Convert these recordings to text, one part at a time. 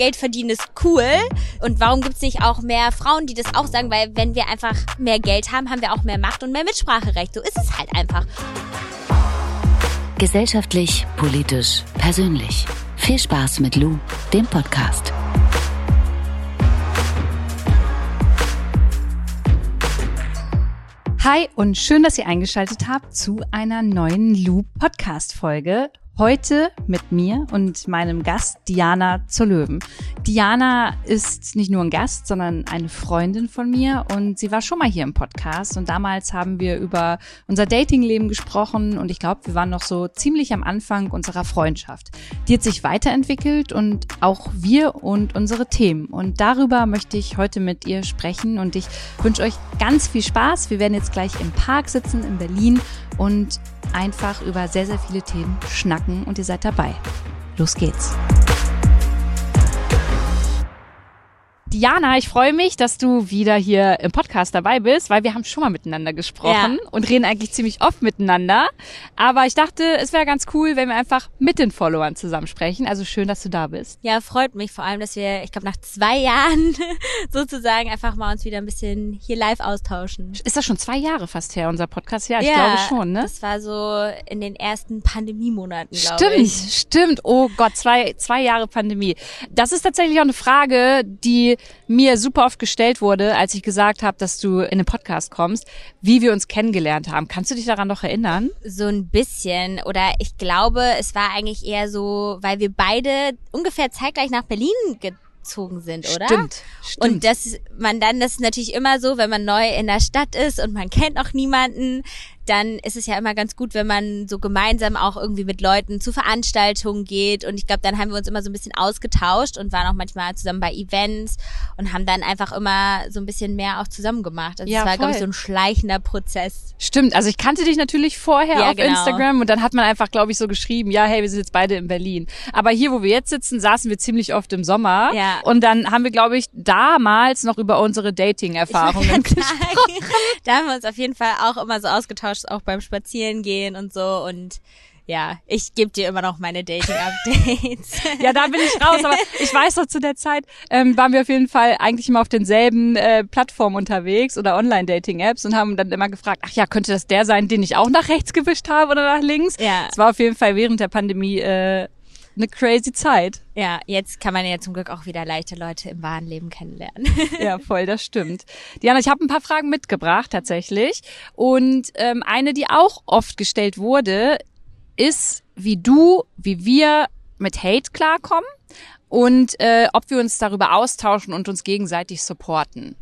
Geld verdienen ist cool. Und warum gibt's nicht auch mehr Frauen, die das auch sagen? Weil wenn wir einfach mehr Geld haben, haben wir auch mehr Macht und mehr Mitspracherecht. So ist es halt einfach. Gesellschaftlich, politisch, persönlich. Viel Spaß mit Lou, dem Podcast. Hi und schön, dass ihr eingeschaltet habt zu einer neuen Lou Podcast Folge. Heute mit mir und meinem Gast Diana zur Löwen. Diana ist nicht nur ein Gast, sondern eine Freundin von mir und sie war schon mal hier im Podcast und damals haben wir über unser Datingleben gesprochen und ich glaube, wir waren noch so ziemlich am Anfang unserer Freundschaft. Die hat sich weiterentwickelt und auch wir und unsere Themen und darüber möchte ich heute mit ihr sprechen und ich wünsche euch ganz viel Spaß. Wir werden jetzt gleich im Park sitzen in Berlin und einfach über sehr, sehr viele Themen schnacken und ihr seid dabei. Los geht's. Diana, ich freue mich, dass du wieder hier im Podcast dabei bist, weil wir haben schon mal miteinander gesprochen Ja. und reden eigentlich ziemlich oft miteinander. Aber ich dachte, es wäre ganz cool, wenn wir einfach mit den Followern zusammen sprechen. Also schön, dass du da bist. Ja, freut mich vor allem, dass wir, ich glaube, nach zwei Jahren sozusagen einfach mal uns wieder ein bisschen hier live austauschen. Ist das schon zwei Jahre fast her, unser Podcast? Ja, ich glaube schon, ne? Das war so in den ersten Pandemiemonaten, glaube Stimmt, ich. stimmt. Oh Gott, zwei, zwei Jahre Pandemie. Das ist tatsächlich auch eine Frage, die mir super oft gestellt wurde, als ich gesagt habe, dass du in den Podcast kommst, wie wir uns kennengelernt haben. Kannst du dich daran noch erinnern? So ein bisschen. Oder ich glaube, es war eigentlich eher so, weil wir beide ungefähr zeitgleich nach Berlin gezogen sind, oder? Stimmt, stimmt. Und dass man dann, das ist natürlich immer so, wenn man neu in der Stadt ist und man kennt auch niemanden, dann ist es ja immer ganz gut, wenn man so gemeinsam auch irgendwie mit Leuten zu Veranstaltungen geht. Und ich glaube, dann haben wir uns immer so ein bisschen ausgetauscht und waren auch manchmal zusammen bei Events und haben dann einfach immer so ein bisschen mehr auch zusammen gemacht. Also Ja, es war, glaube ich, so ein schleichender Prozess. Stimmt, also ich kannte dich natürlich vorher Ja, auf genau. Instagram und dann hat man einfach, glaube ich, so geschrieben, ja, hey, wir sind jetzt beide in Berlin. Aber hier, wo wir jetzt sitzen, saßen wir ziemlich oft im Sommer. Ja. Und dann haben wir, glaube ich, damals noch über unsere Dating-Erfahrungen gesprochen. da haben wir uns auf jeden Fall auch immer so ausgetauscht, auch beim Spazierengehen und so. Und ja, ich gebe dir immer noch meine Dating-Updates. Ja, da bin ich raus, aber ich weiß noch, zu der Zeit ähm, waren wir auf jeden Fall eigentlich immer auf denselben äh, Plattformen unterwegs oder Online-Dating-Apps und haben dann immer gefragt, ach ja, könnte das der sein, den ich auch nach rechts gewischt habe oder nach links? Ja. Es war auf jeden Fall während der Pandemie äh, eine crazy Zeit. ja, jetzt kann man ja zum Glück auch wieder leichte Leute im wahren Leben kennenlernen. Ja, voll, das stimmt. Diana, ich habe ein paar Fragen mitgebracht tatsächlich. Und ähm, eine, die auch oft gestellt wurde, ist, wie du, wie wir mit Hate klarkommen und äh, ob wir uns darüber austauschen und uns gegenseitig supporten.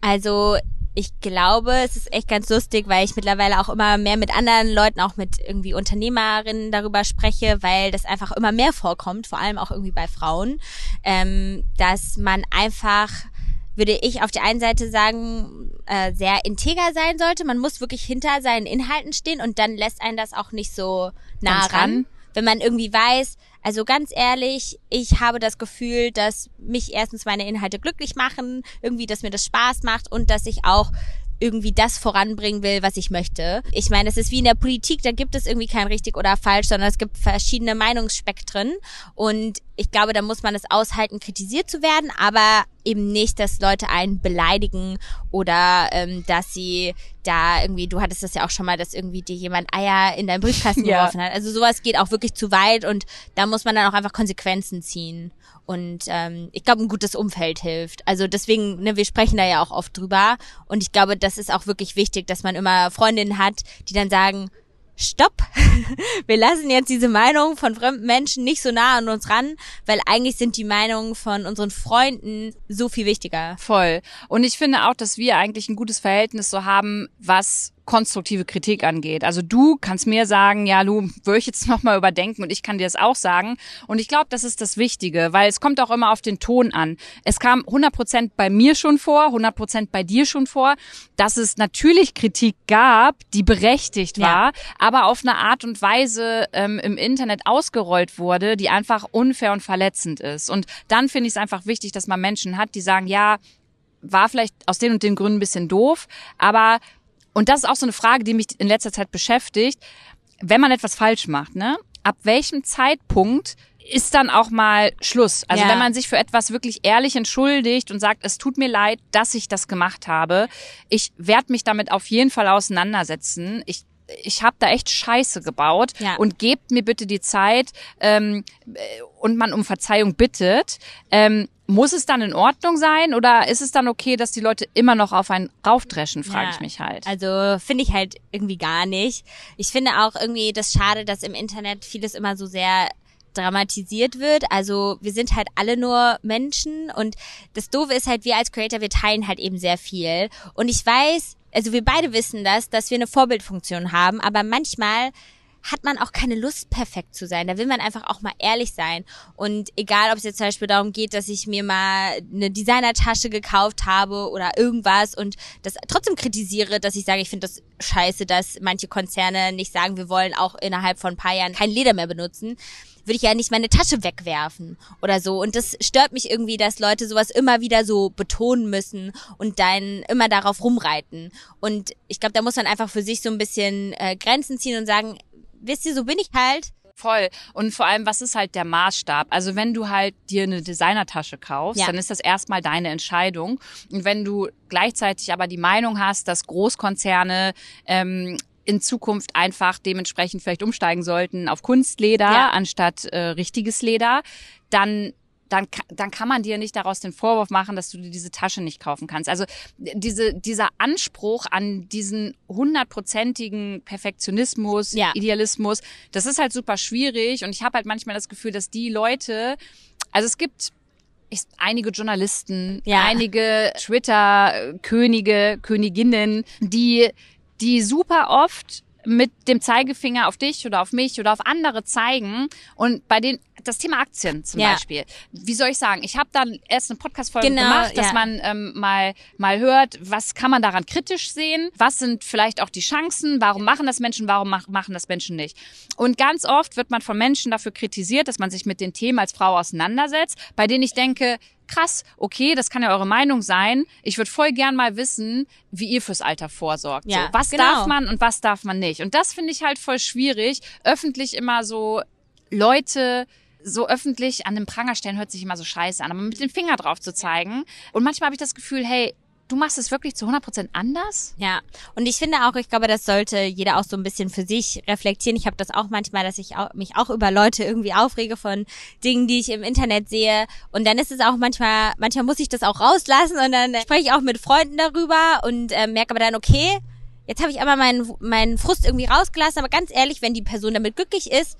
Also ich glaube, es ist echt ganz lustig, weil ich mittlerweile auch immer mehr mit anderen Leuten, auch mit irgendwie Unternehmerinnen darüber spreche, weil das einfach immer mehr vorkommt, vor allem auch irgendwie bei Frauen, ähm, dass man einfach würde ich auf der einen Seite sagen, äh, sehr integer sein sollte. Man muss wirklich hinter seinen Inhalten stehen und dann lässt einen das auch nicht so nah ran. ran. Wenn man irgendwie weiß, also ganz ehrlich, ich habe das Gefühl, dass mich erstens meine Inhalte glücklich machen, irgendwie, dass mir das Spaß macht und dass ich auch irgendwie das voranbringen will, was ich möchte. Ich meine, es ist wie in der Politik, da gibt es irgendwie kein richtig oder falsch, sondern es gibt verschiedene Meinungsspektren und ich glaube, da muss man es aushalten, kritisiert zu werden, aber eben nicht, dass Leute einen beleidigen oder ähm, dass sie da irgendwie, du hattest das ja auch schon mal, dass irgendwie dir jemand Eier in deinen Briefkasten Ja. geworfen hat. Also sowas geht auch wirklich zu weit und da muss man dann auch einfach Konsequenzen ziehen. Und ähm, ich glaube, ein gutes Umfeld hilft. Also deswegen, ne, wir sprechen da ja auch oft drüber. Und ich glaube, das ist auch wirklich wichtig, dass man immer Freundinnen hat, die dann sagen, stopp, wir lassen jetzt diese Meinung von fremden Menschen nicht so nah an uns ran, weil eigentlich sind die Meinungen von unseren Freunden so viel wichtiger. Voll. Und ich finde auch, dass wir eigentlich ein gutes Verhältnis so haben, was konstruktive Kritik angeht. Also du kannst mir sagen, ja, Lu, würde ich jetzt nochmal überdenken und ich kann dir das auch sagen. Und ich glaube, das ist das Wichtige, weil es kommt auch immer auf den Ton an. Es kam 100 Prozent bei mir schon vor, 100 Prozent bei dir schon vor, dass es natürlich Kritik gab, die berechtigt Ja. war, aber auf eine Art und Weise ähm, im Internet ausgerollt wurde, die einfach unfair und verletzend ist. Und dann finde ich es einfach wichtig, dass man Menschen hat, die sagen, ja, war vielleicht aus den und den Gründen ein bisschen doof, aber und das ist auch so eine Frage, die mich in letzter Zeit beschäftigt, wenn man etwas falsch macht, ne? Ab welchem Zeitpunkt ist dann auch mal Schluss. Also Ja. wenn man sich für etwas wirklich ehrlich entschuldigt und sagt, es tut mir leid, dass ich das gemacht habe, ich werde mich damit auf jeden Fall auseinandersetzen. Ich ich habe da echt Scheiße gebaut Ja. und gebt mir bitte die Zeit ähm, äh, und man um Verzeihung bittet. Ähm, muss es dann in Ordnung sein oder ist es dann okay, dass die Leute immer noch auf einen raufdreschen, frage Ja. ich mich halt. Also finde ich halt irgendwie gar nicht. Ich finde auch irgendwie das schade, dass im Internet vieles immer so sehr dramatisiert wird. Also wir sind halt alle nur Menschen und das Doofe ist halt, wir als Creator, wir teilen halt eben sehr viel. Und ich weiß, also wir beide wissen das, dass wir eine Vorbildfunktion haben, aber manchmal hat man auch keine Lust, perfekt zu sein. Da will man einfach auch mal ehrlich sein. Und egal, ob es jetzt zum Beispiel darum geht, dass ich mir mal eine Designertasche gekauft habe oder irgendwas und das trotzdem kritisiere, dass ich sage, ich finde das scheiße, dass manche Konzerne nicht sagen, wir wollen auch innerhalb von ein paar Jahren kein Leder mehr benutzen, würde ich ja nicht meine Tasche wegwerfen oder so. Und das stört mich irgendwie, dass Leute sowas immer wieder so betonen müssen und dann immer darauf rumreiten. Und ich glaube, da muss man einfach für sich so ein bisschen äh, Grenzen ziehen und sagen, wisst ihr, so bin ich halt. Voll. Und vor allem, was ist halt der Maßstab? Also wenn du halt dir eine Designertasche kaufst, Ja. dann ist das erstmal deine Entscheidung. Und wenn du gleichzeitig aber die Meinung hast, dass Großkonzerne ähm, in Zukunft einfach dementsprechend vielleicht umsteigen sollten auf Kunstleder Ja. anstatt äh, richtiges Leder, dann dann, dann kann man dir nicht daraus den Vorwurf machen, dass du dir diese Tasche nicht kaufen kannst. Also diese, dieser Anspruch an diesen hundertprozentigen Perfektionismus, Ja. Idealismus, das ist halt super schwierig und ich habe halt manchmal das Gefühl, dass die Leute, also es gibt ich, einige Journalisten, Ja. einige Twitter-Könige, Königinnen, die, die super oft mit dem Zeigefinger auf dich oder auf mich oder auf andere zeigen und bei den das Thema Aktien zum Ja. Beispiel. Wie soll ich sagen? Ich habe dann erst eine Podcast-Folge Genau, gemacht, dass ja. man ähm, mal mal hört, was kann man daran kritisch sehen? Was sind vielleicht auch die Chancen? Warum machen das Menschen? Warum mach, machen das Menschen nicht? Und ganz oft wird man von Menschen dafür kritisiert, dass man sich mit den Themen als Frau auseinandersetzt, bei denen ich denke, krass, okay, das kann ja eure Meinung sein. Ich würde voll gern mal wissen, wie ihr fürs Alter vorsorgt. Ja, so, was genau. darf man und was darf man nicht? Und das finde ich halt voll schwierig, öffentlich immer so Leute so öffentlich an den Pranger stellen, hört sich immer so scheiße an, aber mit dem Finger drauf zu zeigen. Und manchmal habe ich das Gefühl, hey, du machst es wirklich zu 100% anders? Ja, und ich finde auch, ich glaube, das sollte jeder auch so ein bisschen für sich reflektieren. Ich habe das auch manchmal, dass ich auch, mich auch über Leute irgendwie aufrege von Dingen, die ich im Internet sehe. Und dann ist es auch manchmal, manchmal muss ich das auch rauslassen und dann spreche ich auch mit Freunden darüber und äh, merke aber dann, okay, jetzt habe ich aber meinen, meinen Frust irgendwie rausgelassen. Aber ganz ehrlich, wenn die Person damit glücklich ist,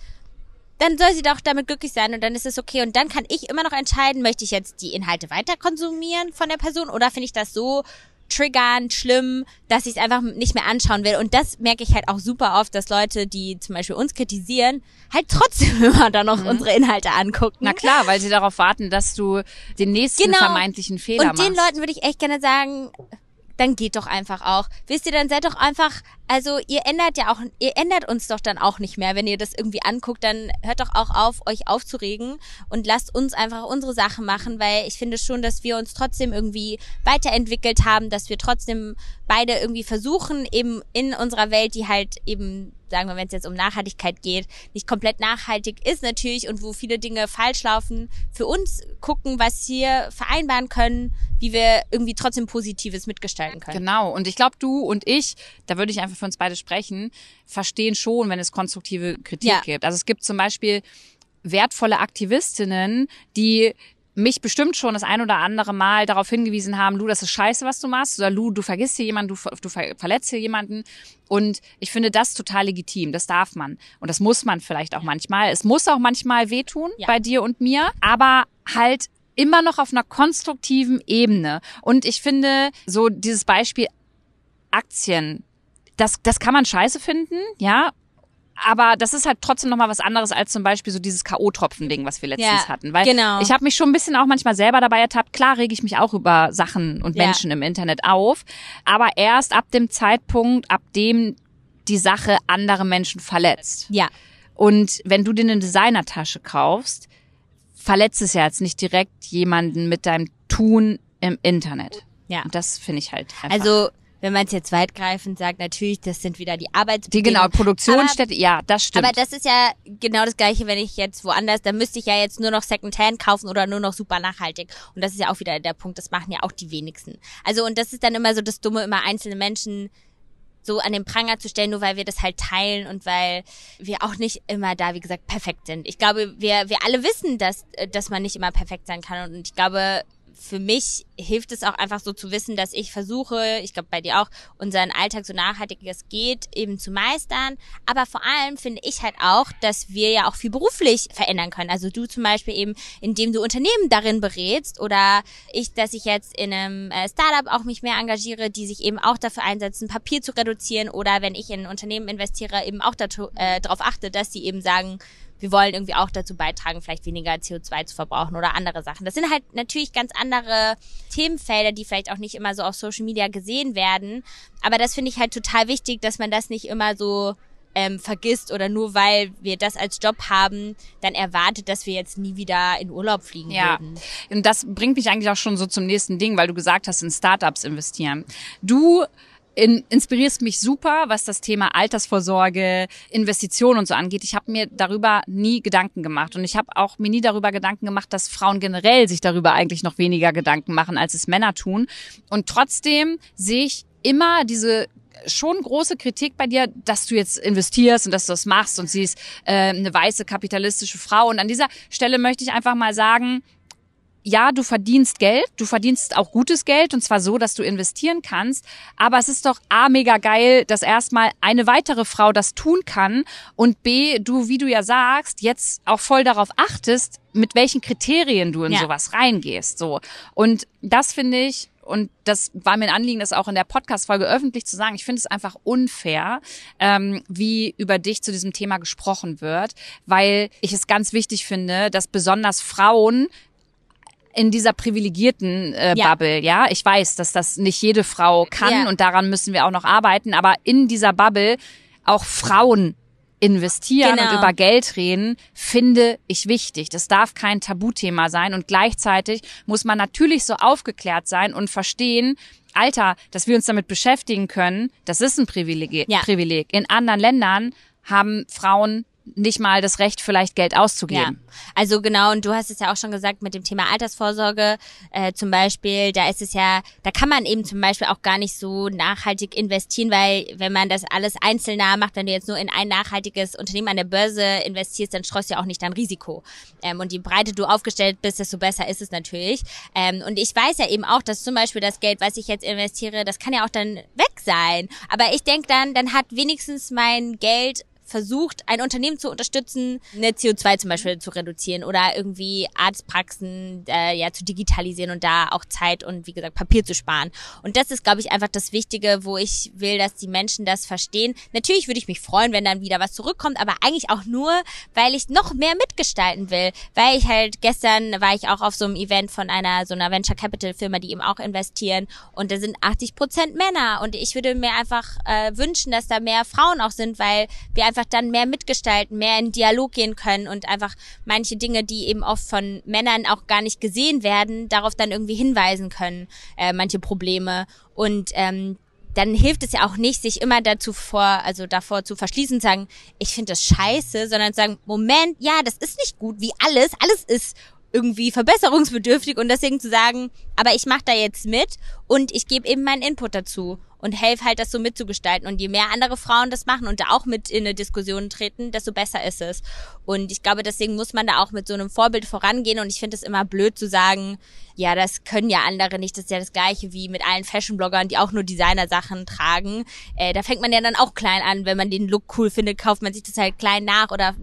dann soll sie doch damit glücklich sein und dann ist es okay. Und dann kann ich immer noch entscheiden, möchte ich jetzt die Inhalte weiter konsumieren von der Person oder finde ich das so triggernd, schlimm, dass ich es einfach nicht mehr anschauen will. Und das merke ich halt auch super oft, dass Leute, die zum Beispiel uns kritisieren, halt trotzdem immer dann noch unsere Inhalte angucken. Na klar, weil sie darauf warten, dass du den nächsten Genau. vermeintlichen Fehler Und den machst. Leuten würde ich echt gerne sagen, dann geht doch einfach auch. Wisst ihr, dann seid doch einfach, also ihr ändert ja auch, ihr ändert uns doch dann auch nicht mehr. Wenn ihr das irgendwie anguckt, dann hört doch auch auf, euch aufzuregen und lasst uns einfach unsere Sachen machen, weil ich finde schon, dass wir uns trotzdem irgendwie weiterentwickelt haben, dass wir trotzdem beide irgendwie versuchen, eben in unserer Welt, die halt eben sagen wir, wenn es jetzt um Nachhaltigkeit geht, nicht komplett nachhaltig ist natürlich und wo viele Dinge falsch laufen, für uns gucken, was wir vereinbaren können, wie wir irgendwie trotzdem Positives mitgestalten können. Genau. Und ich glaube, du und ich, da würde ich einfach für uns beide sprechen, verstehen schon, wenn es konstruktive Kritik Ja. gibt. Also es gibt zum Beispiel wertvolle Aktivistinnen, die mich bestimmt schon das ein oder andere Mal darauf hingewiesen haben, Lu, das ist scheiße, was du machst, oder Lu, du vergisst hier jemanden, du, du ver- verletzt hier jemanden. Und ich finde das total legitim, das darf man. Und das muss man vielleicht auch manchmal. Es muss auch manchmal wehtun Ja. bei dir und mir, aber halt immer noch auf einer konstruktiven Ebene. Und ich finde, so dieses Beispiel Aktien, das, das kann man scheiße finden, ja. Aber das ist halt trotzdem nochmal was anderes als zum Beispiel so dieses K.O.-Tropfen-Ding, was wir letztens Ja, hatten. Weil genau. ich habe mich schon ein bisschen auch manchmal selber dabei ertappt. Klar rege ich mich auch über Sachen und Ja. Menschen im Internet auf. Aber erst ab dem Zeitpunkt, ab dem die Sache andere Menschen verletzt. Ja, Und wenn du dir eine Designertasche kaufst, verletzt es ja jetzt nicht direkt jemanden mit deinem Tun im Internet. ja. Und das finde ich halt einfach. Also wenn man es jetzt weitgreifend sagt, natürlich, das sind wieder die Die Arbeitsbedingungen. genau, Produktionsstätte, ja, das stimmt. Aber das ist ja genau das Gleiche, wenn ich jetzt woanders, dann müsste ich ja jetzt nur noch Secondhand kaufen oder nur noch super nachhaltig. Und das ist ja auch wieder der Punkt, das machen ja auch die wenigsten. Also, und das ist dann immer so das Dumme, immer einzelne Menschen so an den Pranger zu stellen, nur weil wir das halt teilen und weil wir auch nicht immer da, wie gesagt, perfekt sind. Ich glaube, wir, wir alle wissen, dass, äh, dass man nicht immer perfekt sein kann. Und ich glaube, für mich hilft es auch einfach so zu wissen, dass ich versuche, ich glaube bei dir auch, unseren Alltag so nachhaltig es geht eben zu meistern. Aber vor allem finde ich halt auch, dass wir ja auch viel beruflich verändern können. Also du zum Beispiel eben, indem du Unternehmen darin berätst oder ich, dass ich jetzt in einem äh, Startup auch mich mehr engagiere, die sich eben auch dafür einsetzen, Papier zu reduzieren oder wenn ich in ein Unternehmen investiere, eben auch äh, darauf achte, dass sie eben sagen, wir wollen irgendwie auch dazu beitragen, vielleicht weniger CO2 zu verbrauchen oder andere Sachen. Das sind halt natürlich ganz andere Themenfelder, die vielleicht auch nicht immer so auf Social Media gesehen werden. Aber das finde ich halt total wichtig, dass man das nicht immer so ähm, vergisst oder nur weil wir das als Job haben, dann erwartet, dass wir jetzt nie wieder in Urlaub fliegen Ja, würden. und das bringt mich eigentlich auch schon so zum nächsten Ding, weil du gesagt hast, in Startups investieren. Du in, inspirierst mich super, was das Thema Altersvorsorge, Investitionen und so angeht. Ich habe mir darüber nie Gedanken gemacht und ich habe auch mir nie darüber Gedanken gemacht, dass Frauen generell sich darüber eigentlich noch weniger Gedanken machen, als es Männer tun. Und trotzdem sehe ich immer diese schon große Kritik bei dir, dass du jetzt investierst und dass du das machst und sie ist äh, eine weiße kapitalistische Frau. Und an dieser Stelle möchte ich einfach mal sagen, ja, du verdienst Geld, du verdienst auch gutes Geld und zwar so, dass du investieren kannst. Aber es ist doch A, mega geil, dass erstmal eine weitere Frau das tun kann und B, du, wie du ja sagst, jetzt auch voll darauf achtest, mit welchen Kriterien du in Ja. sowas reingehst, so. Und das finde ich, und das war mir ein Anliegen, das auch in der Podcast-Folge öffentlich zu sagen. Ich finde es einfach unfair, ähm, wie über dich zu diesem Thema gesprochen wird, weil ich es ganz wichtig finde, dass besonders Frauen in dieser privilegierten äh, Ja. Bubble, ja. Ich weiß, dass das nicht jede Frau kann Ja. und daran müssen wir auch noch arbeiten, aber in dieser Bubble auch Frauen investieren Genau. und über Geld reden, finde ich wichtig. Das darf kein Tabuthema sein und gleichzeitig muss man natürlich so aufgeklärt sein und verstehen, Alter, dass wir uns damit beschäftigen können, das ist ein Privileg. Ja. Privileg. In anderen Ländern haben Frauen nicht mal das Recht, vielleicht Geld Ja, auszugeben. also genau, und du hast es ja auch schon gesagt mit dem Thema Altersvorsorge äh, zum Beispiel, da ist es ja, da kann man eben zum Beispiel auch gar nicht so nachhaltig investieren, weil wenn man das alles einzeln macht, wenn du jetzt nur in ein nachhaltiges Unternehmen an der Börse investierst, dann streust du ja auch nicht dein Risiko. Ähm, und je breiter du aufgestellt bist, desto besser ist es natürlich. Ähm, und ich weiß ja eben auch, dass zum Beispiel das Geld, was ich jetzt investiere, das kann ja auch dann weg sein. Aber ich denke dann, dann hat wenigstens mein Geld versucht, ein Unternehmen zu unterstützen, eine CO2 zum Beispiel zu reduzieren oder irgendwie Arztpraxen äh, ja zu digitalisieren und da auch Zeit und wie gesagt Papier zu sparen. Und das ist, glaube ich, einfach das Wichtige, wo ich will, dass die Menschen das verstehen. Natürlich würde ich mich freuen, wenn dann wieder was zurückkommt, aber eigentlich auch nur, weil ich noch mehr mitgestalten will. Weil ich halt gestern war ich auch auf so einem Event von einer so einer Venture Capital Firma, die eben auch investieren und da sind 80 Prozent Männer und ich würde mir einfach äh, wünschen, dass da mehr Frauen auch sind, weil wir einfach dann mehr mitgestalten, mehr in Dialog gehen können und einfach manche Dinge, die eben oft von Männern auch gar nicht gesehen werden, darauf dann irgendwie hinweisen können, äh, manche Probleme. Und ähm, dann hilft es ja auch nicht, sich immer dazu vor, also davor zu verschließen, sagen, ich finde das scheiße, sondern sagen, Moment, ja, das ist nicht gut, wie alles, alles ist irgendwie verbesserungsbedürftig. Und deswegen zu sagen, aber ich mache da jetzt mit und ich gebe eben meinen Input dazu und helfe halt, das so mitzugestalten. Und je mehr andere Frauen das machen und da auch mit in eine Diskussion treten, desto besser ist es. Und ich glaube, deswegen muss man da auch mit so einem Vorbild vorangehen. Und ich finde es immer blöd zu sagen, ja, das können ja andere nicht. Das ist ja das Gleiche wie mit allen Fashion-Bloggern, die auch nur Designer-Sachen tragen. Äh, da fängt man ja dann auch klein an. Wenn man den Look cool findet, kauft man sich das halt klein nach oder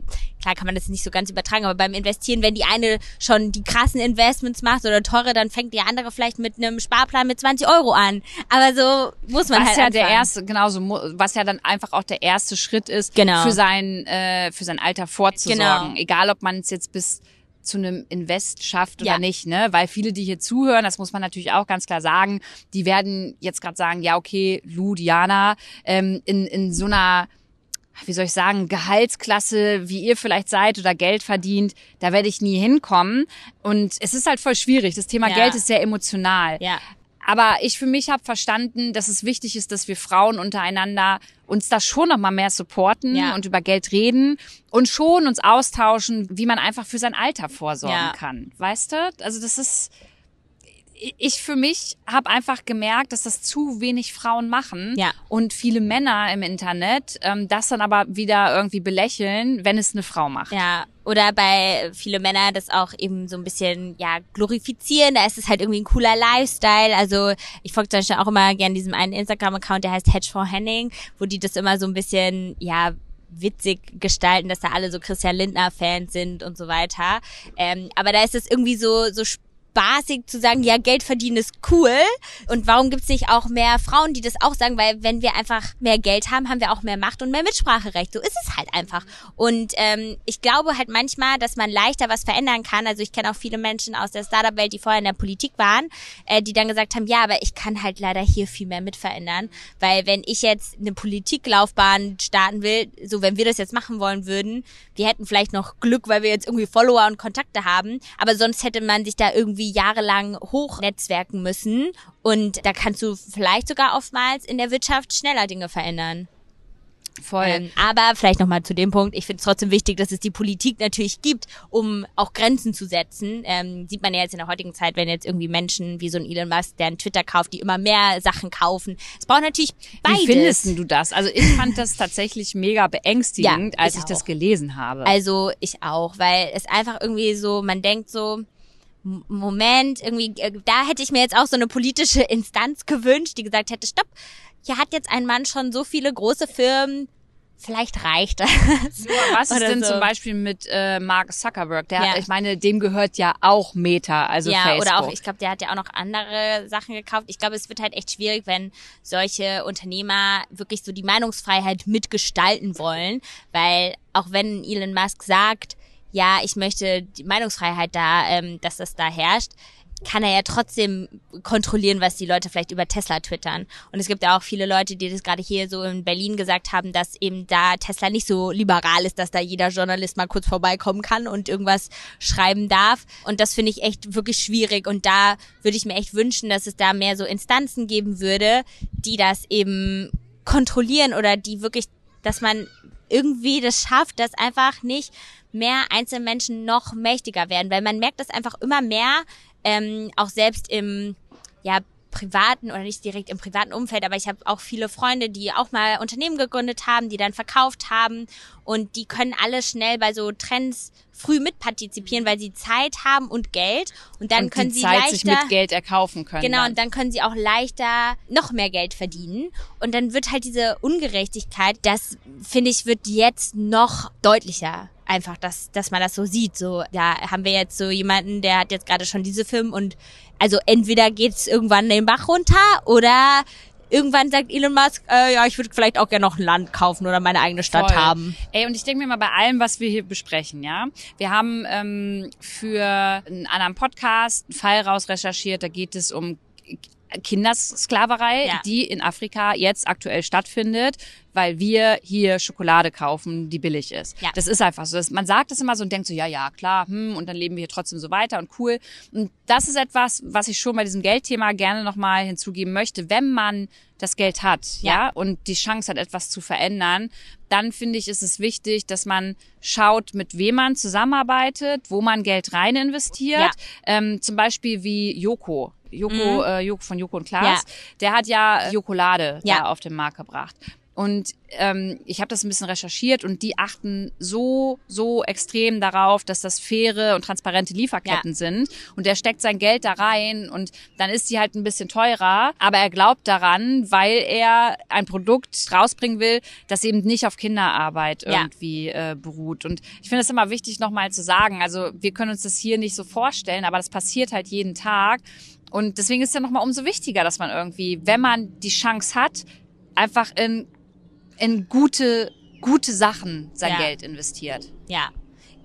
klar kann man das nicht so ganz übertragen, aber beim Investieren, wenn die eine schon die krassen Investments macht oder teure, dann fängt die andere vielleicht mit einem Sparplan mit 20 Euro an. Aber so muss man was halt ja anfangen. der erste, genau so, mu- was ja dann einfach auch der erste Schritt ist, Genau. für sein, äh, für sein Alter vorzusorgen. Genau. Egal, ob man es jetzt bis zu einem Invest schafft oder Ja. nicht, ne? Weil viele, die hier zuhören, das muss man natürlich auch ganz klar sagen, die werden jetzt gerade sagen, ja, okay, Lu, Diana, ähm, in, in so einer wie soll ich sagen, Gehaltsklasse, wie ihr vielleicht seid oder Geld verdient, da werde ich nie hinkommen. Und es ist halt voll schwierig. Das Thema Ja. Geld ist sehr emotional. Ja. Aber ich für mich habe verstanden, dass es wichtig ist, dass wir Frauen untereinander uns da schon noch mal mehr supporten Ja. und über Geld reden und schon uns austauschen, wie man einfach für sein Alter vorsorgen Ja. kann. Weißt du? Also das ist ich für mich habe einfach gemerkt, dass das zu wenig Frauen machen Ja. und viele Männer im Internet ähm, das dann aber wieder irgendwie belächeln, wenn es eine Frau macht. Ja, oder bei viele Männer das auch eben so ein bisschen ja glorifizieren. Da ist es halt irgendwie ein cooler Lifestyle. Also ich folge zum Beispiel auch immer gerne diesem einen Instagram-Account, der heißt Hedge for Henning, wo die das immer so ein bisschen ja witzig gestalten, dass da alle so Christian Lindner-Fans sind und so weiter. Ähm, aber da ist es irgendwie so so spaßig zu sagen, ja, Geld verdienen ist cool. Und warum gibt's nicht auch mehr Frauen, die das auch sagen? Weil wenn wir einfach mehr Geld haben, haben wir auch mehr Macht und mehr Mitspracherecht. So ist es halt einfach. Und ähm, ich glaube halt manchmal, dass man leichter was verändern kann. Also ich kenne auch viele Menschen aus der Startup-Welt, die vorher in der Politik waren, äh, die dann gesagt haben, ja, aber ich kann halt leider hier viel mehr mitverändern. Weil wenn ich jetzt eine Politiklaufbahn starten will, so wenn wir das jetzt machen wollen würden, wir hätten vielleicht noch Glück, weil wir jetzt irgendwie Follower und Kontakte haben, aber sonst hätte man sich da irgendwie jahrelang hochnetzwerken müssen und da kannst du vielleicht sogar oftmals in der Wirtschaft schneller Dinge verändern. Voll. Ähm, aber vielleicht nochmal zu dem Punkt, ich finde es trotzdem wichtig, dass es die Politik natürlich gibt, um auch Grenzen zu setzen. Ähm, sieht man ja jetzt in der heutigen Zeit, wenn jetzt irgendwie Menschen wie so ein Elon Musk, der einen Twitter kauft, die immer mehr Sachen kaufen. Es braucht natürlich beides. Wie findest du das? Also ich fand das tatsächlich mega beängstigend, Ja, als ich ich das gelesen habe. Also ich auch, weil es einfach irgendwie so, man denkt so, Moment, irgendwie, äh, da hätte ich mir jetzt auch so eine politische Instanz gewünscht, die gesagt hätte, stopp, hier hat jetzt ein Mann schon so viele große Firmen, vielleicht reicht das. Was ist denn so. zum Beispiel mit äh, Mark Zuckerberg? Der, Ja. ich meine, dem gehört ja auch Meta, also ja, Facebook. oder auch, ich glaube, der hat ja auch noch andere Sachen gekauft. Ich glaube, es wird halt echt schwierig, wenn solche Unternehmer wirklich so die Meinungsfreiheit mitgestalten wollen, weil auch wenn Elon Musk sagt, ja, ich möchte die Meinungsfreiheit da, ähm, dass das da herrscht, kann er ja trotzdem kontrollieren, was die Leute vielleicht über Tesla twittern. Und es gibt ja auch viele Leute, die das gerade hier so in Berlin gesagt haben, dass eben da Tesla nicht so liberal ist, dass da jeder Journalist mal kurz vorbeikommen kann und irgendwas schreiben darf. Und das finde ich echt wirklich schwierig. Und da würde ich mir echt wünschen, dass es da mehr so Instanzen geben würde, die das eben kontrollieren oder die wirklich, dass man irgendwie das schafft, dass einfach nicht mehr Einzelmenschen noch mächtiger werden, weil man merkt das einfach immer mehr, ähm, auch selbst im ja privaten oder nicht direkt im privaten Umfeld, aber ich habe auch viele Freunde, die auch mal Unternehmen gegründet haben, die dann verkauft haben und die können alle schnell bei so Trends früh mitpartizipieren, weil sie Zeit haben und Geld und dann und können sie Zeit leichter sich mit Geld erkaufen können. Genau, dann. und dann können sie auch leichter noch mehr Geld verdienen. Und dann wird halt diese Ungerechtigkeit, das finde ich, wird jetzt noch deutlicher. Einfach, dass, dass man das so sieht. So, da haben wir jetzt so jemanden, der hat jetzt gerade schon diese Film und also entweder geht's irgendwann den Bach runter oder irgendwann sagt Elon Musk, äh, ja, ich würde vielleicht auch gerne noch ein Land kaufen oder meine eigene Stadt Voll. haben. Ey, und ich denke mir mal bei allem, was wir hier besprechen, ja, wir haben ähm, für einen anderen Podcast einen Fall raus recherchiert, da geht es um Kindersklaverei, Ja. die in Afrika jetzt aktuell stattfindet, weil wir hier Schokolade kaufen, die billig ist. Ja. Das ist einfach so. Das, man sagt es immer so und denkt so, ja, ja, klar, hm, und dann leben wir hier trotzdem so weiter und cool. Und das ist etwas, was ich schon bei diesem Geldthema gerne nochmal hinzugeben möchte. Wenn man das Geld hat, ja, Ja. und die Chance hat, etwas zu verändern, dann finde ich, ist es wichtig, dass man schaut, mit wem man zusammenarbeitet, wo man Geld rein investiert. Ja. Ähm, zum Beispiel wie Joko. Joko, Mhm. äh, Joko von Joko und Klaas, der hat ja Jokolade Ja. da auf den Markt gebracht. Und ähm, ich habe das ein bisschen recherchiert und die achten so, so extrem darauf, dass das faire und transparente Lieferketten sind. Und der steckt sein Geld da rein und dann ist die halt ein bisschen teurer. Aber er glaubt daran, weil er ein Produkt rausbringen will, das eben nicht auf Kinderarbeit Ja. irgendwie äh, beruht. Und ich finde es immer wichtig, nochmal zu sagen, also wir können uns das hier nicht so vorstellen, aber das passiert halt jeden Tag. Und deswegen ist es ja nochmal umso wichtiger, dass man irgendwie, wenn man die Chance hat, einfach in, in gute, gute Sachen sein Ja. Geld investiert. Ja.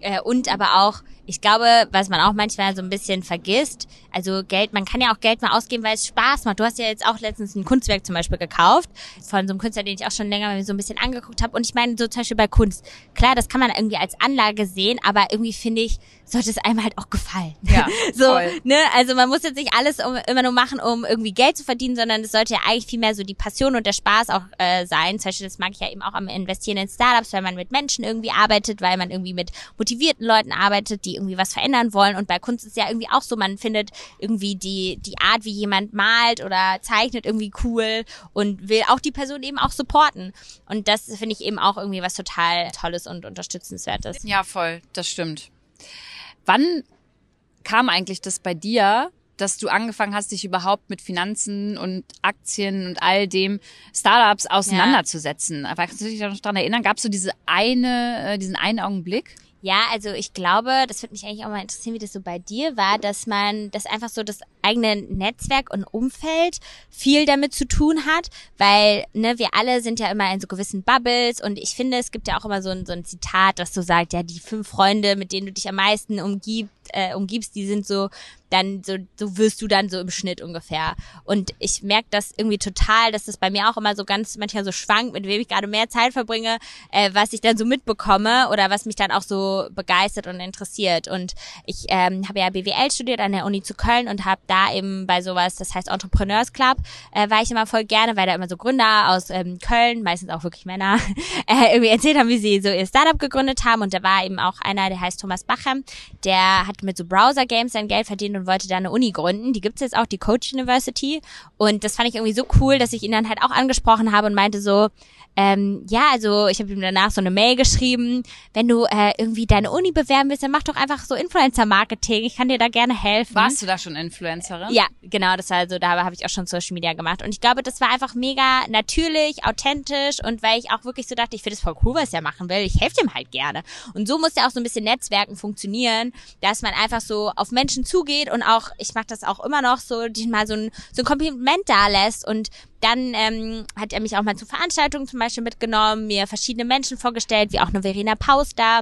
Äh, und aber auch, ich glaube, was man auch manchmal so ein bisschen vergisst, also Geld, man kann ja auch Geld mal ausgeben, weil es Spaß macht. Du hast ja jetzt auch letztens ein Kunstwerk zum Beispiel gekauft von so einem Künstler, den ich auch schon länger so ein bisschen angeguckt habe. Und ich meine, so zum Beispiel bei Kunst, klar, das kann man irgendwie als Anlage sehen, aber irgendwie finde ich, sollte es einem halt auch gefallen. Ja, so, voll. ne, also man muss jetzt nicht alles um, immer nur machen, um irgendwie Geld zu verdienen, sondern es sollte ja eigentlich viel mehr so die Passion und der Spaß auch äh, sein. Zum Beispiel, das mag ich ja eben auch am Investieren in Startups, weil man mit Menschen irgendwie arbeitet, weil man irgendwie mit motivierten Leuten arbeitet, die irgendwie was verändern wollen. Und bei Kunst ist ja irgendwie auch so, man findet irgendwie die, die Art, wie jemand malt oder zeichnet irgendwie cool und will auch die Person eben auch supporten. Und das finde ich eben auch irgendwie was total Tolles und Unterstützenswertes. Ja, voll, das stimmt. Wann kam eigentlich das bei dir, dass du angefangen hast, dich überhaupt mit Finanzen und Aktien und all dem Startups auseinanderzusetzen? Ja. Kannst du dich da noch dran erinnern? Gab es so diese eine, äh, diesen einen Augenblick? Ja, also ich glaube, das würde mich eigentlich auch mal interessieren, wie das so bei dir war, dass man, dass einfach so das eigene Netzwerk und Umfeld viel damit zu tun hat, weil ne, wir alle sind ja immer in so gewissen Bubbles und ich finde, es gibt ja auch immer so ein, so ein Zitat, das so sagt, ja, die fünf Freunde, mit denen du dich am meisten umgibst, äh, umgibst, die sind so dann so, so wirst du dann so im Schnitt ungefähr. Und ich merke das irgendwie total, dass das bei mir auch immer so ganz manchmal so schwankt, mit wem ich gerade mehr Zeit verbringe, äh, was ich dann so mitbekomme oder was mich dann auch so begeistert und interessiert. Und ich ähm, habe ja BWL studiert an der Uni zu Köln und habe da eben bei sowas, das heißt Entrepreneurs Club, äh, war ich immer voll gerne, weil da immer so Gründer aus ähm, Köln, meistens auch wirklich Männer, äh, irgendwie erzählt haben, wie sie so ihr Startup gegründet haben. Und da war eben auch einer, der heißt Thomas Bachem, der hat mit so Browser-Games sein Geld verdient und wollte da eine Uni gründen. Die gibt's jetzt auch, die Coach University. Und das fand ich irgendwie so cool, dass ich ihn dann halt auch angesprochen habe und meinte so, ähm, ja, also ich habe ihm danach so eine Mail geschrieben, wenn du äh, irgendwie deine Uni bewerben willst, dann mach doch einfach so Influencer-Marketing. Ich kann dir da gerne helfen. Warst du da schon Influencerin? Ja, genau, das war also, da habe ich auch schon Social Media gemacht. Und ich glaube, das war einfach mega natürlich, authentisch und weil ich auch wirklich so dachte, ich finde es voll cool, was er machen will. Ich helfe dem halt gerne. Und so muss ja auch so ein bisschen Netzwerken funktionieren, dass man einfach so auf Menschen zugeht und auch, ich mache das auch immer noch so, die mal so ein, so ein Kompliment da lässt und dann ähm, hat er mich auch mal zu Veranstaltungen zum Beispiel mitgenommen, mir verschiedene Menschen vorgestellt, wie auch eine Verena Paus da.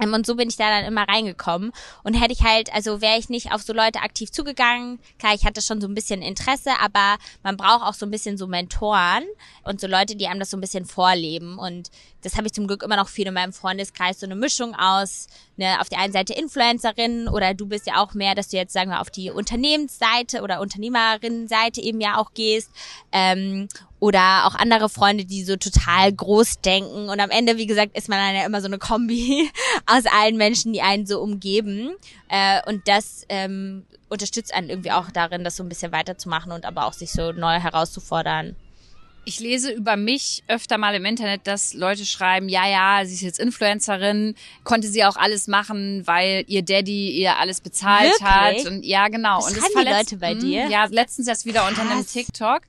Ähm, und so bin ich da dann immer reingekommen. Und hätte ich halt, also wäre ich nicht auf so Leute aktiv zugegangen. Klar, ich hatte schon so ein bisschen Interesse, aber man braucht auch so ein bisschen so Mentoren und so Leute, die einem das so ein bisschen vorleben. Und das habe ich zum Glück immer noch viel in meinem Freundeskreis, so eine Mischung aus, ne, auf der einen Seite Influencerin oder du bist ja auch mehr, dass du jetzt, sagen wir, auf die Unternehmensseite oder Unternehmerinnenseite eben ja auch gehst. Ähm, oder auch andere Freunde, die so total groß denken. Und am Ende, wie gesagt, ist man dann ja immer so eine Kombi aus allen Menschen, die einen so umgeben. Äh, und das ähm, unterstützt einen irgendwie auch darin, das so ein bisschen weiterzumachen und aber auch sich so neu herauszufordern. Ich lese über mich öfter mal im Internet, dass Leute schreiben, ja, ja, sie ist jetzt Influencerin, konnte sie auch alles machen, weil ihr Daddy ihr alles bezahlt Wirklich? hat. Und ja, genau. Das und schreiben die Leute bei Hm, dir? Ja, letztens erst wieder unter einem Krass. TikTok.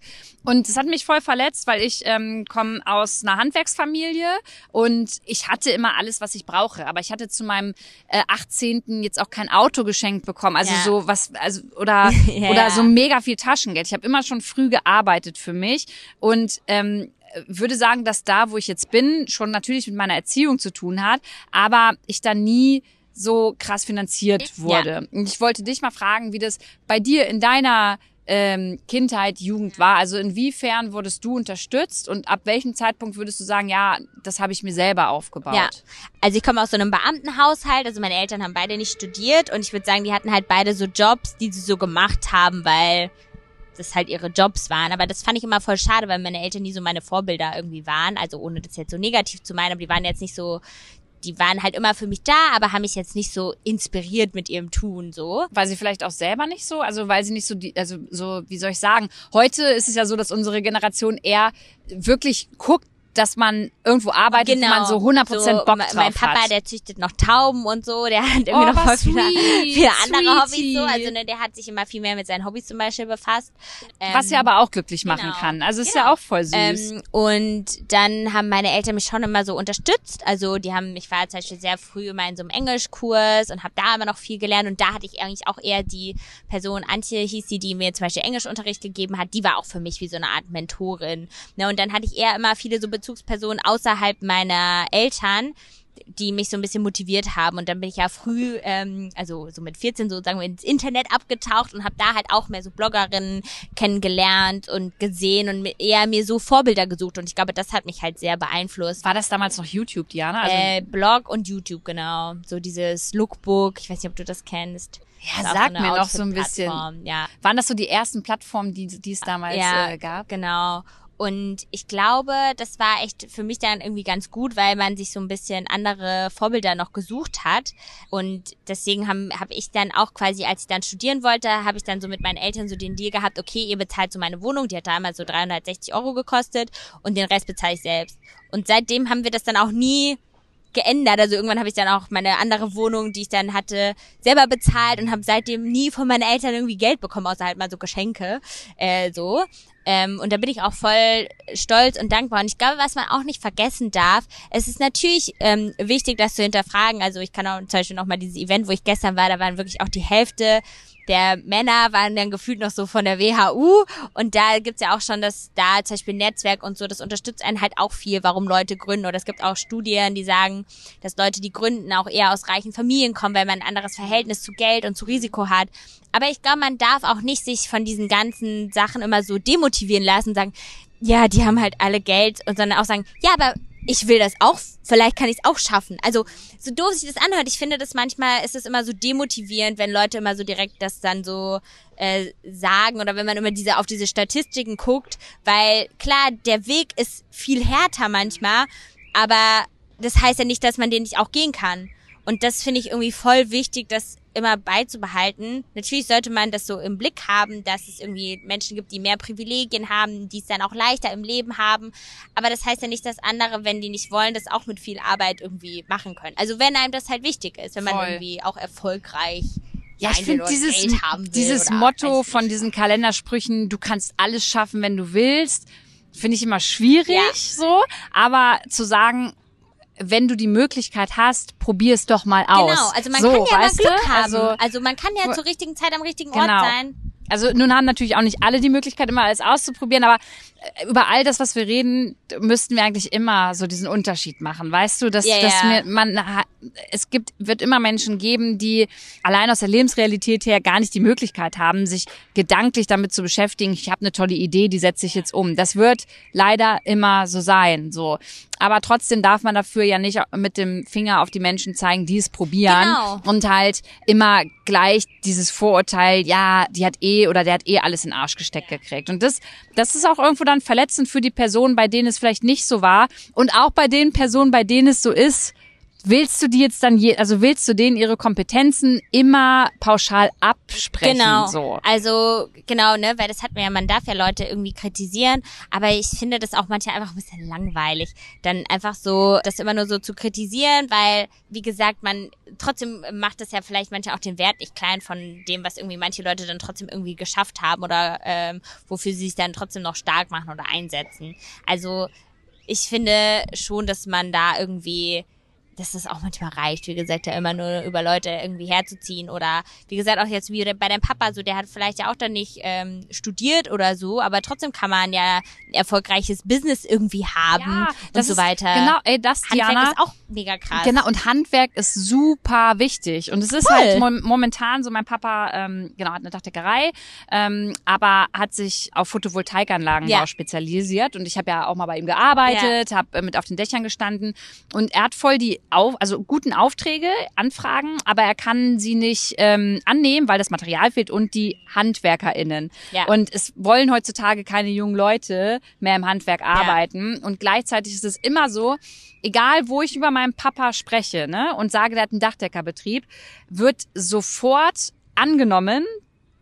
Und das hat mich voll verletzt, weil ich ähm, komme aus einer Handwerksfamilie und ich hatte immer alles, was ich brauche. Aber ich hatte zu meinem äh, 18. jetzt auch kein Auto geschenkt bekommen. Also Ja. so was, also oder Ja, oder ja. so mega viel Taschengeld. Ich habe immer schon früh gearbeitet für mich und ähm, würde sagen, dass da, wo ich jetzt bin, schon natürlich mit meiner Erziehung zu tun hat, aber ich da nie so krass finanziert Ja. wurde. Und ich wollte dich mal fragen, wie das bei dir in deiner ähm, Kindheit, Jugend war. Also inwiefern wurdest du unterstützt und ab welchem Zeitpunkt würdest du sagen, ja, das habe ich mir selber aufgebaut? Ja, also ich komme aus so einem Beamtenhaushalt, also meine Eltern haben beide nicht studiert und ich würde sagen, die hatten halt beide so Jobs, die sie so gemacht haben, weil das halt ihre Jobs waren. Aber das fand ich immer voll schade, weil meine Eltern nie so meine Vorbilder irgendwie waren. Also ohne das jetzt so negativ zu meinen, aber die waren jetzt nicht so, die waren halt immer für mich da, aber haben mich jetzt nicht so inspiriert mit ihrem Tun so. Weil sie vielleicht auch selber nicht so, also weil sie nicht so die, also so, wie soll ich sagen, heute ist es ja so, dass unsere Generation eher wirklich guckt, dass man irgendwo arbeitet, wo man so 100% Bock Genau. mein, drauf Mein Papa, hat. der züchtet noch Tauben und so, der hat irgendwie Oh, noch voll was viele, viele andere Hobbys so. Also ne, der hat sich immer viel mehr mit seinen Hobbys zum Beispiel befasst. Ähm, Was ja aber auch glücklich machen genau. kann. Also ist Genau. ja auch voll süß. ähm, und dann haben meine Eltern mich schon immer so unterstützt. Also die haben, ich war zum Beispiel sehr früh immer in so einem Englischkurs und habe da immer noch viel gelernt. Und da hatte ich eigentlich auch eher die Person, Antje hieß sie, die mir zum Beispiel Englischunterricht gegeben hat. Die war auch für mich wie so eine Art Mentorin. Ne, und dann hatte ich eher immer viele so Bezugspersonen außerhalb meiner Eltern, die mich so ein bisschen motiviert haben. Und dann bin ich ja früh, ähm, also so mit 14 so sagen wir ins Internet abgetaucht und habe da halt auch mehr so Bloggerinnen kennengelernt und gesehen und eher mir so Vorbilder gesucht. Und ich glaube, das hat mich halt sehr beeinflusst. War das damals noch YouTube, Diana? Also äh, Blog und YouTube, genau. So dieses Lookbook, ich weiß nicht, ob du das kennst. Ja, sag so mir noch so ein bisschen. Ja. Waren das so die ersten Plattformen, die, die es damals ja, äh, gab? Genau. Und ich glaube, das war echt für mich dann irgendwie ganz gut, weil man sich so ein bisschen andere Vorbilder noch gesucht hat. Und deswegen habe hab ich dann auch quasi, als ich dann studieren wollte, habe ich dann so mit meinen Eltern so den Deal gehabt, okay, ihr bezahlt so meine Wohnung, die hat damals so 360 Euro gekostet und den Rest bezahle ich selbst. Und seitdem haben wir das dann auch nie geändert. Also irgendwann habe ich dann auch meine andere Wohnung, die ich dann hatte, selber bezahlt und habe seitdem nie von meinen Eltern irgendwie Geld bekommen, außer halt mal so Geschenke. Äh, so. Ähm, und da bin ich auch voll stolz und dankbar. Und ich glaube, was man auch nicht vergessen darf, es ist natürlich ähm, wichtig, das zu hinterfragen. Also ich kann auch zum Beispiel noch mal dieses Event, wo ich gestern war, da waren wirklich auch die Hälfte der Männer waren dann gefühlt noch so von der WHU und da gibt's ja auch schon das da zum Beispiel Netzwerk und so, das unterstützt einen halt auch viel, warum Leute gründen. Oder es gibt auch Studien, die sagen, dass Leute, die gründen, auch eher aus reichen Familien kommen, weil man ein anderes Verhältnis zu Geld und zu Risiko hat. Aber ich glaube, man darf auch nicht sich von diesen ganzen Sachen immer so demotivieren lassen und sagen, ja, die haben halt alle Geld. Und sondern auch sagen, ja, aber ich will das auch, vielleicht kann ich es auch schaffen. Also so doof sich das anhört, ich finde das manchmal ist es immer so demotivierend, wenn Leute immer so direkt das dann so äh, sagen oder wenn man immer diese auf diese Statistiken guckt, weil klar, der Weg ist viel härter manchmal, aber das heißt ja nicht, dass man den nicht auch gehen kann. Und das finde ich irgendwie voll wichtig, das immer beizubehalten. Natürlich sollte man das so im Blick haben, dass es irgendwie Menschen gibt, die mehr Privilegien haben, die es dann auch leichter im Leben haben. Aber das heißt ja nicht, dass andere, wenn die nicht wollen, das auch mit viel Arbeit irgendwie machen können. Also wenn einem das halt wichtig ist, wenn man voll. irgendwie auch erfolgreich ja, ich finde dieses, dieses Motto von diesen Kalendersprüchen, du kannst alles schaffen, wenn du willst, finde ich immer schwierig ja. so. Aber zu sagen, wenn du die Möglichkeit hast, probier es doch mal aus. Genau, also man so, kann ja mal Glück du? haben. Also, also man kann ja zur richtigen Zeit am richtigen genau. Ort sein. Also nun haben natürlich auch nicht alle die Möglichkeit, immer alles auszuprobieren, aber äh, über all das, was wir reden, müssten wir eigentlich immer so diesen Unterschied machen. Weißt du, dass, yeah, dass yeah. mir man es gibt wird immer Menschen geben, die allein aus der Lebensrealität her gar nicht die Möglichkeit haben, sich gedanklich damit zu beschäftigen. Ich habe eine tolle Idee, die setze ich jetzt um. Das wird leider immer so sein. So, aber trotzdem darf man dafür ja nicht mit dem Finger auf die Menschen zeigen, die es probieren genau. und halt immer gleich dieses Vorurteil, ja, die hat eh oder der hat eh alles in den Arsch gesteckt gekriegt. Und das, das ist auch irgendwo dann verletzend für die Personen, bei denen es vielleicht nicht so war und auch bei den Personen, bei denen es so ist, Willst du die jetzt dann je, also willst du denen ihre Kompetenzen immer pauschal absprechen? Genau. So? Also genau, ne, weil das hat man ja, man darf ja Leute irgendwie kritisieren, aber ich finde das auch manchmal einfach ein bisschen langweilig, dann einfach so das immer nur so zu kritisieren, weil wie gesagt, man trotzdem macht das ja vielleicht manchmal auch den Wert nicht klein von dem, was irgendwie manche Leute dann trotzdem irgendwie geschafft haben oder ähm, wofür sie sich dann trotzdem noch stark machen oder einsetzen. Also ich finde schon, dass man da irgendwie dass das auch manchmal reicht, wie gesagt, ja immer nur über Leute irgendwie herzuziehen oder wie gesagt auch jetzt wie bei deinem Papa, so der hat vielleicht ja auch dann nicht ähm, studiert oder so, aber trotzdem kann man ja ein erfolgreiches Business irgendwie haben ja, und so weiter. Genau, ey, das Handwerk Diana, ist auch mega krass. Genau und Handwerk ist super wichtig und es ist Voll. halt mo momentan so mein Papa ähm, genau hat eine Dachdeckerei, ähm, aber hat sich auf Photovoltaikanlagenbau ja. spezialisiert und ich habe ja auch mal bei ihm gearbeitet, ja. habe mit auf den Dächern gestanden und er hat voll die auf, also guten Aufträge, Anfragen, aber er kann sie nicht ähm, annehmen, weil das Material fehlt und die HandwerkerInnen. Ja. Und es wollen heutzutage keine jungen Leute mehr im Handwerk arbeiten. Ja. Und gleichzeitig ist es immer so, egal wo ich über meinen Papa spreche ne, und sage, der hat einen Dachdeckerbetrieb, wird sofort angenommen,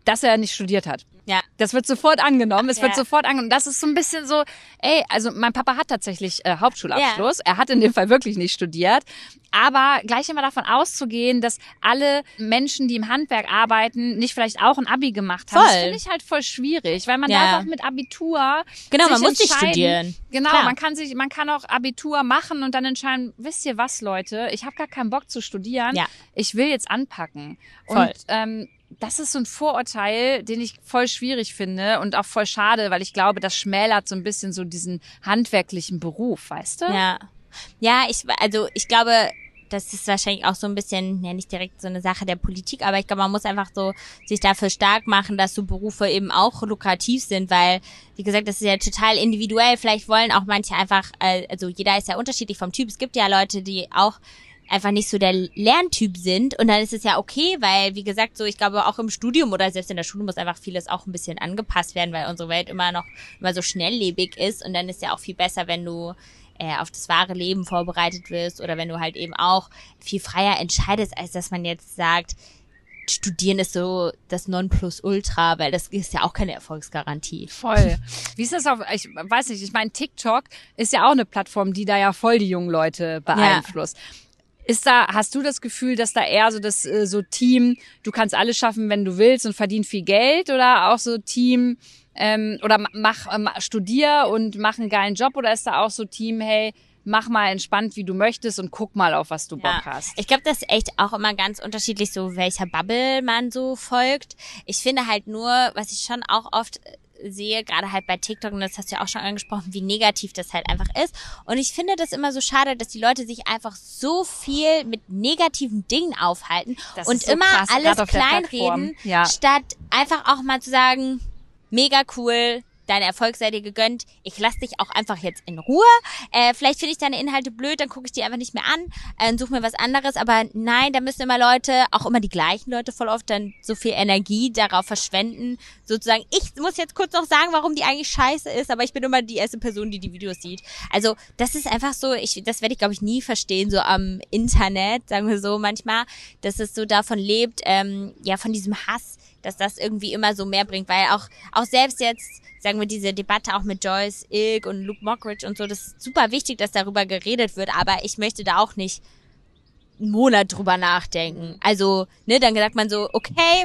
dass er nicht studiert hat. Ja. Das wird sofort angenommen. Es wird sofort angenommen. Das ist so ein bisschen so, ey, also mein Papa hat tatsächlich äh, Hauptschulabschluss. Ja. Er hat in dem Fall wirklich nicht studiert. Aber gleich immer davon auszugehen, dass alle Menschen, die im Handwerk arbeiten, nicht vielleicht auch ein Abi gemacht haben, voll. das finde ich halt voll schwierig, weil man ja. darf auch mit Abitur genau, man muss nicht studieren. Genau, Klar. man kann sich, man kann auch Abitur machen und dann entscheiden, wisst ihr was, Leute, ich habe gar keinen Bock zu studieren, ja. ich will jetzt anpacken. Voll. Und ähm, das ist so ein Vorurteil, den ich voll schwierig finde und auch voll schade, weil ich glaube, das schmälert so ein bisschen so diesen handwerklichen Beruf, weißt du? Ja. Ja, ich, also ich glaube, das ist wahrscheinlich auch so ein bisschen, ja nicht direkt so eine Sache der Politik, aber ich glaube, man muss einfach so sich dafür stark machen, dass so Berufe eben auch lukrativ sind, weil, wie gesagt, das ist ja total individuell. Vielleicht wollen auch manche einfach, äh, also jeder ist ja unterschiedlich vom Typ. Es gibt ja Leute, die auch einfach nicht so der Lerntyp sind und dann ist es ja okay, weil wie gesagt, so ich glaube auch im Studium oder selbst in der Schule muss einfach vieles auch ein bisschen angepasst werden, weil unsere Welt immer noch immer so schnelllebig ist und dann ist ja auch viel besser, wenn du äh, auf das wahre Leben vorbereitet wirst oder wenn du halt eben auch viel freier entscheidest, als dass man jetzt sagt, Studieren ist so das Nonplusultra, weil das ist ja auch keine Erfolgsgarantie. Voll. Wie ist das auf, ich weiß nicht, ich meine, TikTok ist ja auch eine Plattform, die da ja voll die jungen Leute beeinflusst. Ja. Ist da, hast du das Gefühl, dass da eher so das äh, so Team, du kannst alles schaffen, wenn du willst und verdien viel Geld oder auch so Team, ähm, oder mach, ähm, studier und mach einen geilen Job oder ist da auch so Team, hey, mach mal entspannt, wie du möchtest und guck mal, auf was du Bock hast. Ich glaube, das ist echt auch immer ganz unterschiedlich, so welcher Bubble man so folgt. Ich finde halt nur, was ich schon auch oft sehe, gerade halt bei TikTok, und das hast du ja auch schon angesprochen, wie negativ das halt einfach ist. Und ich finde das immer so schade, dass die Leute sich einfach so viel mit negativen Dingen aufhalten das und so immer krass, alles kleinreden, ja. statt einfach auch mal zu sagen, mega cool, deine Erfolg sei dir gegönnt. Ich lass dich auch einfach jetzt in Ruhe. Äh, vielleicht finde ich deine Inhalte blöd, dann gucke ich die einfach nicht mehr an äh, suche mir was anderes. Aber nein, da müssen immer Leute, auch immer die gleichen Leute voll oft dann so viel Energie darauf verschwenden. Sozusagen, ich muss jetzt kurz noch sagen, warum die eigentlich scheiße ist, aber ich bin immer die erste Person, die die Videos sieht. Also das ist einfach so, ich, das werde ich glaube ich nie verstehen, so am Internet, sagen wir so manchmal, dass es so davon lebt, ähm, ja, von diesem Hass dass das irgendwie immer so mehr bringt, weil auch, auch selbst jetzt, sagen wir, diese Debatte auch mit Joyce Ilk und Luke Mockridge und so, das ist super wichtig, dass darüber geredet wird, aber ich möchte da auch nicht einen Monat drüber nachdenken. Also, ne, dann sagt man so, okay,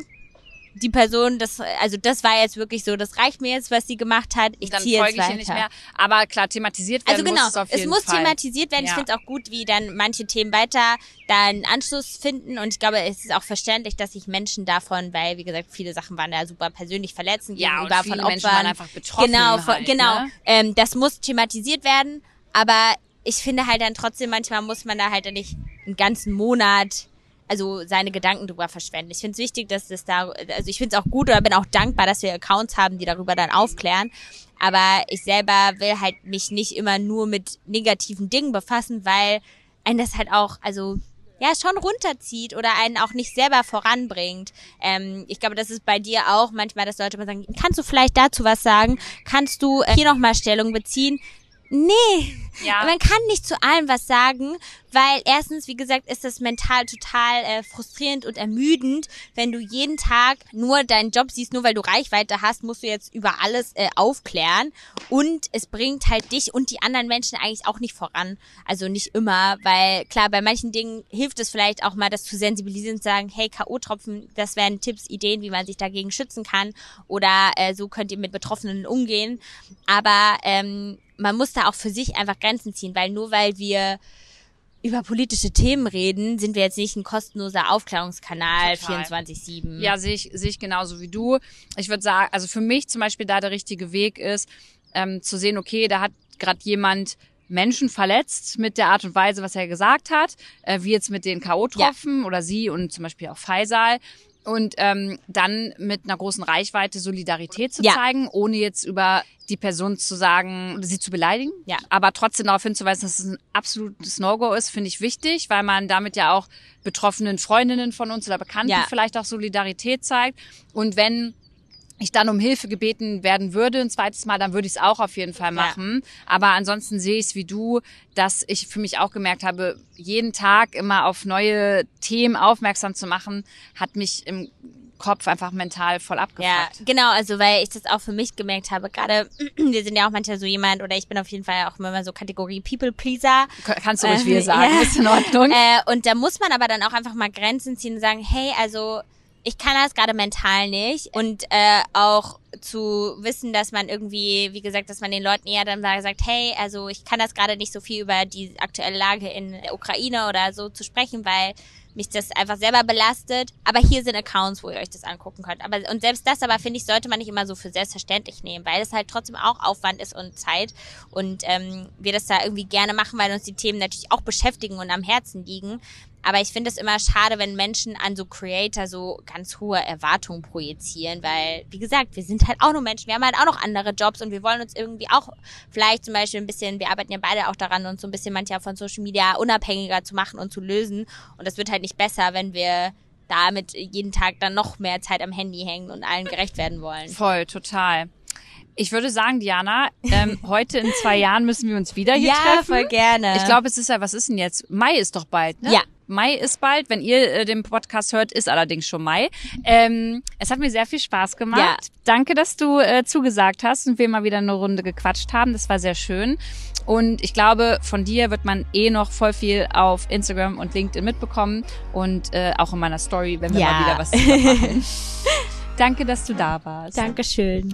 die Person, das, also das war jetzt wirklich so, das reicht mir jetzt, was sie gemacht hat. Ich ziehe jetzt weiter. nicht mehr. Aber klar, thematisiert werden also genau, muss es auf jeden es muss Fall. thematisiert werden. Ja. Ich finde es auch gut, wie dann manche Themen weiter da einen Anschluss finden. Und ich glaube, es ist auch verständlich, dass sich Menschen davon, weil wie gesagt, viele Sachen waren ja super persönlich verletzend ja, gegenüber und viele von Opfern. Menschen waren einfach betroffen. Genau, von, halt, genau. Ne? Ähm, das muss thematisiert werden. Aber ich finde halt dann trotzdem, manchmal muss man da halt nicht einen ganzen Monat also seine Gedanken drüber verschwenden. Ich finde es wichtig, dass das da, also ich finde es auch gut oder bin auch dankbar, dass wir Accounts haben, die darüber dann aufklären. Aber ich selber will halt mich nicht immer nur mit negativen Dingen befassen, weil einen das halt auch, also ja, schon runterzieht oder einen auch nicht selber voranbringt. Ähm, ich glaube, das ist bei dir auch manchmal, dass Leute mal sagen, kannst du vielleicht dazu was sagen? Kannst du äh, hier nochmal Stellung beziehen? Nee, ja. man kann nicht zu allem was sagen, weil erstens, wie gesagt, ist das mental total äh, frustrierend und ermüdend, wenn du jeden Tag nur deinen Job siehst, nur weil du Reichweite hast, musst du jetzt über alles äh, aufklären und es bringt halt dich und die anderen Menschen eigentlich auch nicht voran. Also nicht immer, weil klar, bei manchen Dingen hilft es vielleicht auch mal, das zu sensibilisieren und sagen, hey, K.O.-Tropfen, das wären Tipps, Ideen, wie man sich dagegen schützen kann oder äh, so könnt ihr mit Betroffenen umgehen. Aber ähm, man muss da auch für sich einfach Grenzen ziehen, weil nur weil wir über politische Themen reden, sind wir jetzt nicht ein kostenloser Aufklärungskanal 24-7. Ja, sehe ich, sehe ich genauso wie du. Ich würde sagen, also für mich zum Beispiel da der richtige Weg ist, ähm, zu sehen, okay, da hat gerade jemand Menschen verletzt mit der Art und Weise, was er gesagt hat, äh, wie jetzt mit den K.O.-Tropfen ja. oder sie und zum Beispiel auch Faisal und ähm, dann mit einer großen Reichweite Solidarität zu ja. zeigen, ohne jetzt über die Person zu sagen, sie zu beleidigen. Ja. Aber trotzdem darauf hinzuweisen, dass es ein absolutes No-Go ist, finde ich wichtig, weil man damit ja auch betroffenen Freundinnen von uns oder Bekannten ja. vielleicht auch Solidarität zeigt. Und wenn ich dann um Hilfe gebeten werden würde, ein zweites Mal, dann würde ich es auch auf jeden Fall machen. Ja. Aber ansonsten sehe ich es wie du, dass ich für mich auch gemerkt habe, jeden Tag immer auf neue Themen aufmerksam zu machen, hat mich im Kopf einfach mental voll abgefuckt. Ja, genau, also weil ich das auch für mich gemerkt habe, gerade wir sind ja auch manchmal so jemand oder ich bin auf jeden Fall auch immer so Kategorie People Pleaser. Kannst du ruhig äh, wir sagen, ja. ist in Ordnung. Äh, und da muss man aber dann auch einfach mal Grenzen ziehen und sagen, hey, also ich kann das gerade mental nicht und äh, auch zu wissen, dass man irgendwie, wie gesagt, dass man den Leuten eher dann sagt, hey, also ich kann das gerade nicht so viel über die aktuelle Lage in der Ukraine oder so zu sprechen, weil mich das einfach selber belastet. Aber hier sind Accounts, wo ihr euch das angucken könnt. Aber und selbst das aber finde ich sollte man nicht immer so für selbstverständlich nehmen, weil es halt trotzdem auch Aufwand ist und Zeit und ähm, wir das da irgendwie gerne machen, weil uns die Themen natürlich auch beschäftigen und am Herzen liegen. Aber ich finde es immer schade, wenn Menschen an so Creator so ganz hohe Erwartungen projizieren, weil, wie gesagt, wir sind halt auch nur Menschen. Wir haben halt auch noch andere Jobs und wir wollen uns irgendwie auch vielleicht zum Beispiel ein bisschen, wir arbeiten ja beide auch daran, uns so ein bisschen manchmal von Social Media unabhängiger zu machen und zu lösen. Und das wird halt nicht besser, wenn wir damit jeden Tag dann noch mehr Zeit am Handy hängen und allen gerecht werden wollen. Voll, total. Ich würde sagen, Diana, ähm, heute in zwei Jahren müssen wir uns wieder hier ja, treffen. voll gerne. Ich glaube, es ist ja, was ist denn jetzt? Mai ist doch bald, ne? Ja. Mai ist bald. Wenn ihr äh, den Podcast hört, ist allerdings schon Mai. Ähm, es hat mir sehr viel Spaß gemacht. Ja. Danke, dass du äh, zugesagt hast und wir mal wieder eine Runde gequatscht haben. Das war sehr schön. Und ich glaube, von dir wird man eh noch voll viel auf Instagram und LinkedIn mitbekommen und äh, auch in meiner Story, wenn wir Ja. mal wieder was machen. Danke, dass du da warst. Dankeschön.